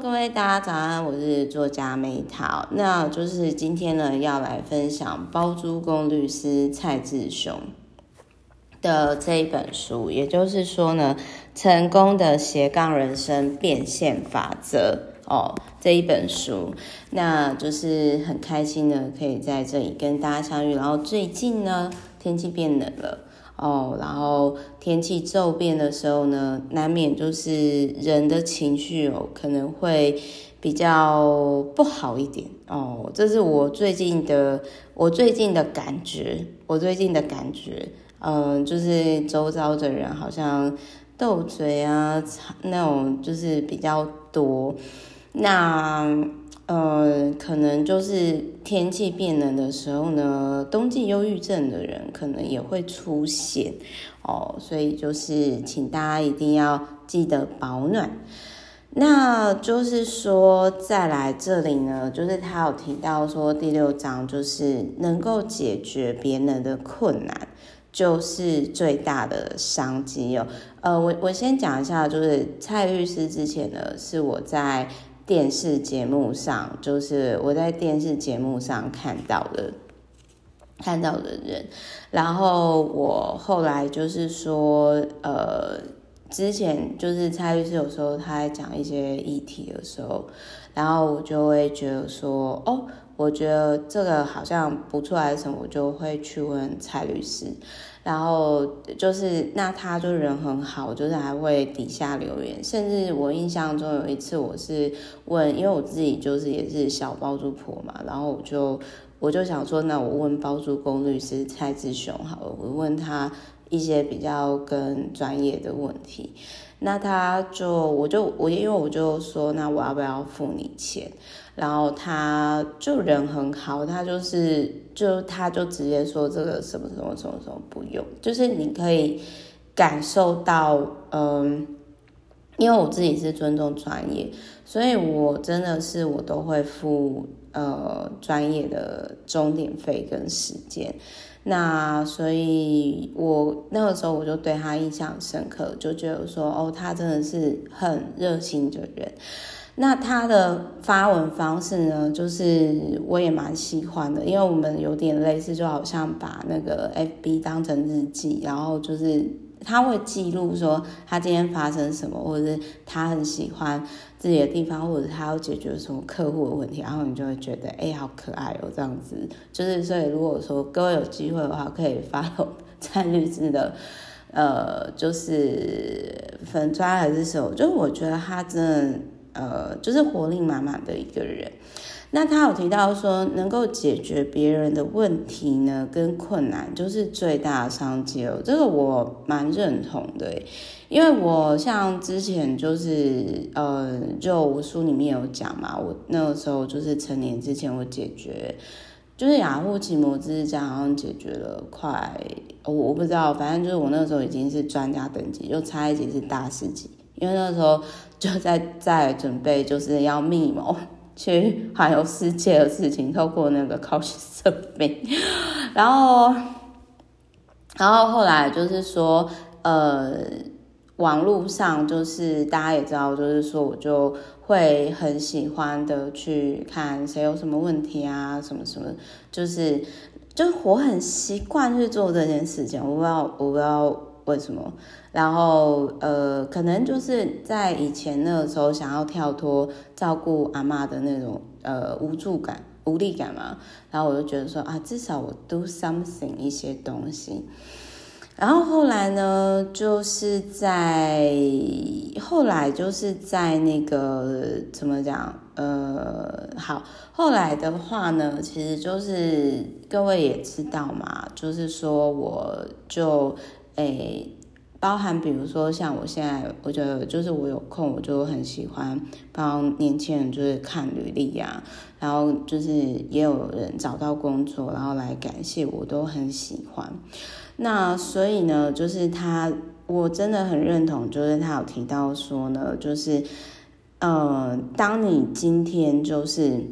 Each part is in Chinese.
各位大家早安，我是作家美桃。那就是今天呢，要来分享包租公律师蔡志雄的这一本书，也就是说呢，成功的斜杠人生变现法则哦，这一本书，那就是很开心的可以在这里跟大家相遇。然后最近呢，天气变冷了。哦，然后天气骤变的时候呢，难免就是人的情绪哦，可能会比较不好一点哦。这是我最近的，我最近的感觉，我最近的感觉，嗯，就是周遭的人好像斗嘴啊，那种就是比较多。那。呃，可能就是天气变冷的时候呢，冬季忧郁症的人可能也会出现哦，所以就是请大家一定要记得保暖。那就是说，再来这里呢，就是他有提到说第六章就是能够解决别人的困难，就是最大的商机哦。呃，我我先讲一下，就是蔡律师之前呢是我在。电视节目上，就是我在电视节目上看到的，看到的人。然后我后来就是说，呃，之前就是蔡律师有时候他在讲一些议题的时候，然后我就会觉得说，哦，我觉得这个好像不错还是什么，我就会去问蔡律师。然后就是，那他就人很好，就是还会底下留言。甚至我印象中有一次，我是问，因为我自己就是也是小包租婆嘛，然后我就我就想说，那我问包租公律师蔡志雄好了，我问他一些比较更专业的问题。那他就我就我因为我就说，那我要不要付你钱？然后他就人很好，他就是就他就直接说这个什么什么什么什么不用，就是你可以感受到，嗯，因为我自己是尊重专业，所以我真的是我都会付呃专业的钟点费跟时间。那所以我那个时候我就对他印象深刻，就觉得说哦，他真的是很热心的人。那他的发文方式呢，就是我也蛮喜欢的，因为我们有点类似，就好像把那个 FB 当成日记，然后就是他会记录说他今天发生什么，或者是他很喜欢自己的地方，或者他要解决什么客户的问题，然后你就会觉得哎，好可爱哦，这样子。就是所以如果说各位有机会的话，可以 follow 蔡律师的，呃，就是粉专还是什么，就是我觉得他真的。呃，就是活力满满的一个人。那他有提到说，能够解决别人的问题呢，跟困难就是最大的商机哦。这个我蛮认同的，因为我像之前就是呃，就我书里面有讲嘛，我那个时候就是成年之前，我解决就是雅虎奇摩之家好像解决了快，我我不知道，反正就是我那个时候已经是专家等级，就差一级是大师级。因为那时候就在在准备，就是要密谋去环游世界的事情，透过那个科学设备然后，然后后来就是说，呃，网络上就是大家也知道，就是说我就会很喜欢的去看谁有什么问题啊，什么什么，就是就是我很习惯去做这件事情，我不知道，我不知道。为什么？然后呃，可能就是在以前那个时候，想要跳脱照顾阿妈的那种呃无助感、无力感嘛。然后我就觉得说啊，至少我 do something 一些东西。然后后来呢，就是在后来就是在那个怎么讲？呃，好，后来的话呢，其实就是各位也知道嘛，就是说我就。诶，包含比如说像我现在，我觉得就是我有空，我就很喜欢帮年轻人就是看履历呀，然后就是也有人找到工作，然后来感谢我，都很喜欢。那所以呢，就是他，我真的很认同，就是他有提到说呢，就是，呃，当你今天就是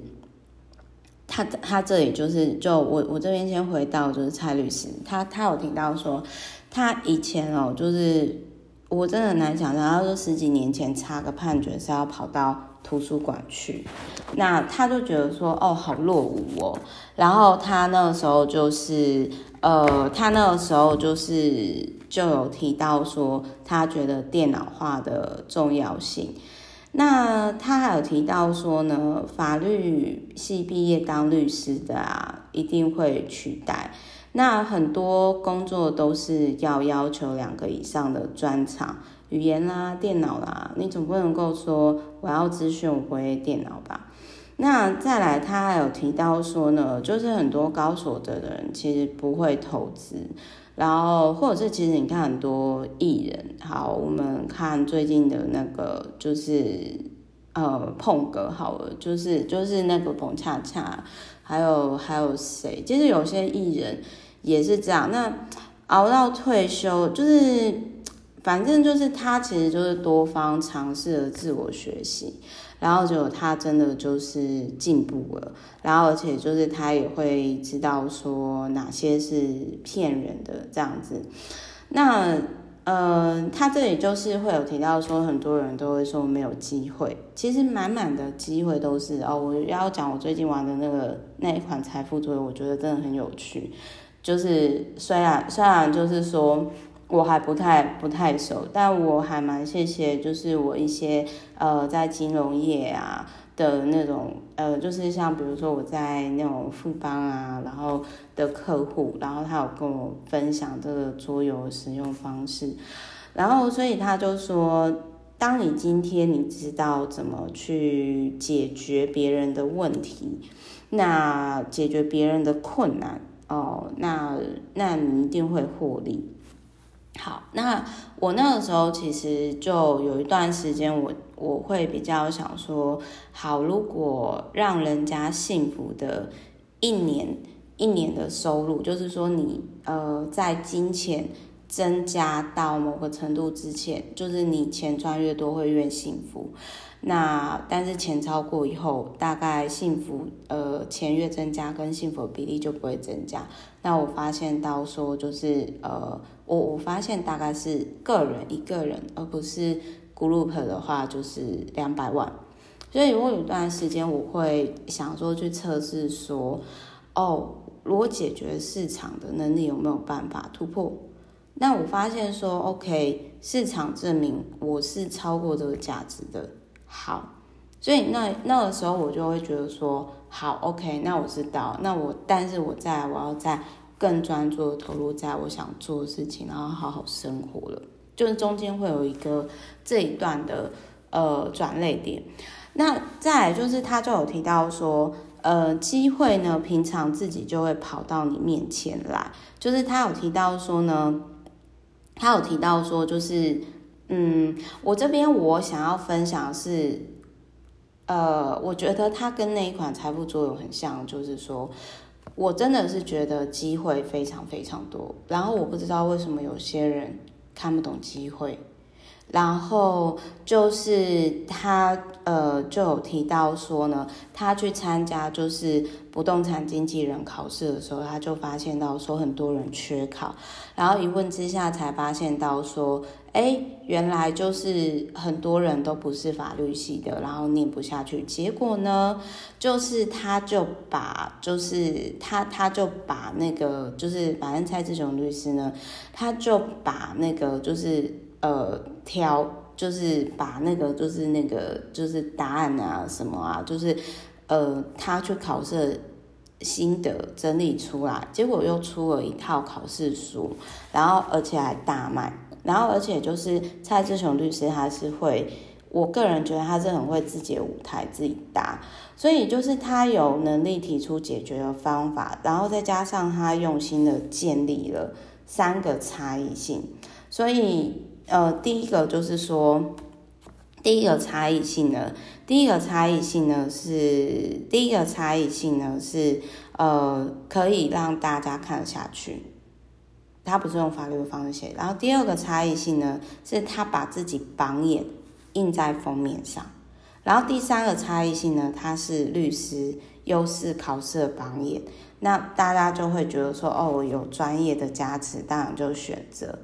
他他这里就是就我我这边先回到就是蔡律师，他他有提到说。他以前哦，就是我真的很难想象，他说十几年前差个判决是要跑到图书馆去。那他就觉得说，哦，好落伍哦。然后他那个时候就是，呃，他那个时候就是就有提到说，他觉得电脑化的重要性。那他还有提到说呢，法律系毕业当律师的啊，一定会取代。那很多工作都是要要求两个以上的专长，语言啦、电脑啦，你总不能够说我要资讯我不会电脑吧？那再来，他还有提到说呢，就是很多高所得的人其实不会投资，然后或者是其实你看很多艺人，好，我们看最近的那个就是呃碰哥好了，就是就是那个彭恰恰。还有还有谁？其实有些艺人也是这样。那熬到退休，就是反正就是他其实就是多方尝试了自我学习，然后就他真的就是进步了。然后而且就是他也会知道说哪些是骗人的这样子。那。嗯，他这里就是会有提到说，很多人都会说没有机会，其实满满的机会都是哦。我要讲我最近玩的那个那一款财富桌游，我觉得真的很有趣。就是虽然虽然就是说我还不太不太熟，但我还蛮谢谢，就是我一些呃在金融业啊。的那种呃，就是像比如说我在那种富邦啊，然后的客户，然后他有跟我分享这个桌游使用方式，然后所以他就说，当你今天你知道怎么去解决别人的问题，那解决别人的困难哦，那那你一定会获利。好，那我那个时候其实就有一段时间我，我会比较想说，好，如果让人家幸福的一年一年的收入，就是说你呃在金钱增加到某个程度之前，就是你钱赚越多会越幸福。那但是钱超过以后，大概幸福呃钱越增加，跟幸福比例就不会增加。那我发现到说就是呃我我发现大概是个人一个人，而不是 group 的话就是两百万。所以我有一段时间我会想说去测试说，哦，如果解决市场的能力有没有办法突破？那我发现说 OK，市场证明我是超过这个价值的。好，所以那那个时候我就会觉得说，好，OK，那我知道，那我但是我在我要再更专注的投入在我想做的事情，然后好好生活了，就是中间会有一个这一段的呃转捩点。那再来就是他就有提到说，呃，机会呢，平常自己就会跑到你面前来，就是他有提到说呢，他有提到说就是。嗯，我这边我想要分享是，呃，我觉得他跟那一款财富作用很像，就是说，我真的是觉得机会非常非常多，然后我不知道为什么有些人看不懂机会。然后就是他呃就有提到说呢，他去参加就是不动产经纪人考试的时候，他就发现到说很多人缺考，然后一问之下才发现到说，哎，原来就是很多人都不是法律系的，然后念不下去，结果呢，就是他就把就是他他就把那个就是反正蔡志雄律师呢，他就把那个就是。呃，挑就是把那个就是那个就是答案啊什么啊，就是呃他去考试心得整理出来，结果又出了一套考试书，然后而且还大卖，然后而且就是蔡志雄律师他是会，我个人觉得他是很会自己的舞台自己搭，所以就是他有能力提出解决的方法，然后再加上他用心的建立了三个差异性，所以。呃，第一个就是说，第一个差异性呢，第一个差异性呢是第一个差异性呢是呃，可以让大家看得下去，他不是用法律的方式写。然后第二个差异性呢，是他把自己榜眼印在封面上。然后第三个差异性呢，他是律师，又是考试的榜眼，那大家就会觉得说，哦，我有专业的加持，当然就选择。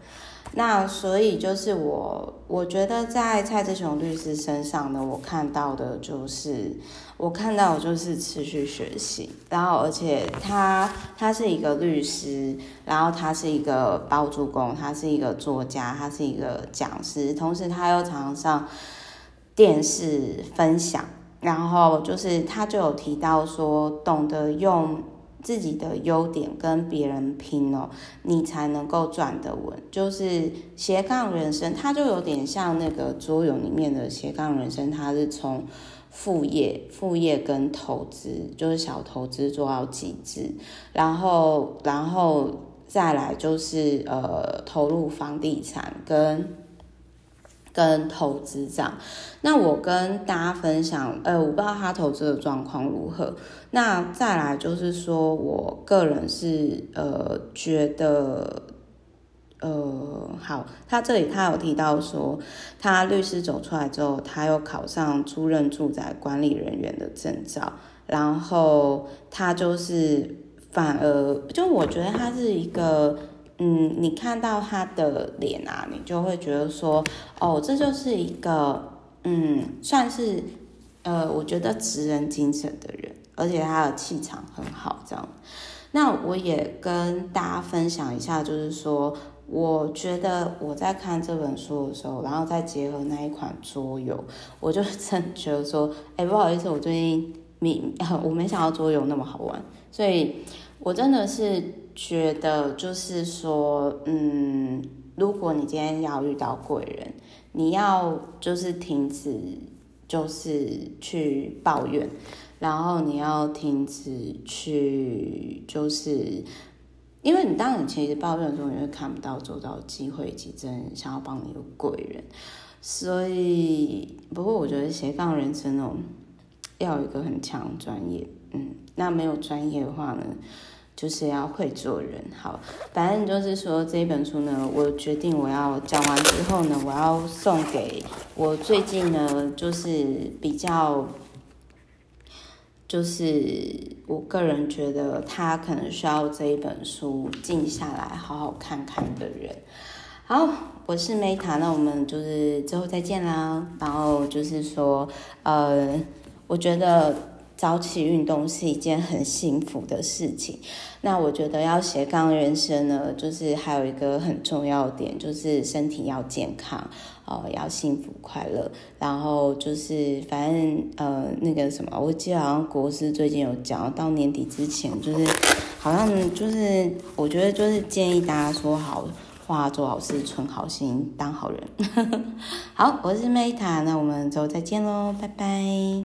那所以就是我，我觉得在蔡志雄律师身上呢，我看到的就是，我看到的就是持续学习，然后而且他他是一个律师，然后他是一个包租公，他是一个作家，他是一个讲师，同时他又常常上电视分享，然后就是他就有提到说，懂得用。自己的优点跟别人拼哦，你才能够转得稳。就是斜杠人生，它就有点像那个桌游里面的斜杠人生，它是从副业、副业跟投资，就是小投资做到极致，然后，然后再来就是呃，投入房地产跟。跟投资这样，那我跟大家分享，呃，我不知道他投资的状况如何。那再来就是说，我个人是呃觉得，呃，好，他这里他有提到说，他律师走出来之后，他又考上租赁住宅管理人员的证照，然后他就是反而就我觉得他是一个。嗯，你看到他的脸啊，你就会觉得说，哦，这就是一个，嗯，算是，呃，我觉得直人精神的人，而且他的气场很好，这样。那我也跟大家分享一下，就是说，我觉得我在看这本书的时候，然后再结合那一款桌游，我就真觉得说，哎，不好意思，我最近没，我没想到桌游那么好玩，所以我真的是。觉得就是说，嗯，如果你今天要遇到贵人，你要就是停止，就是去抱怨，然后你要停止去，就是因为你当你其实抱怨的时候，你会看不到周遭机会以及真想要帮你的贵人，所以不过我觉得斜杠人生哦，要有一个很强专业，嗯，那没有专业的话呢？就是要会做人，好，反正就是说这一本书呢，我决定我要讲完之后呢，我要送给我最近呢，就是比较，就是我个人觉得他可能需要这一本书静下来好好看看的人。好，我是 Meta，那我们就是之后再见啦。然后就是说，呃，我觉得。早起运动是一件很幸福的事情。那我觉得要斜杠人生呢，就是还有一个很重要点，就是身体要健康哦，要幸福快乐。然后就是反正呃那个什么，我记得好像国师最近有讲，到年底之前就是好像就是我觉得就是建议大家说好话，做好事，存好心，当好人。好，我是 Meta，那我们之后再见喽，拜拜。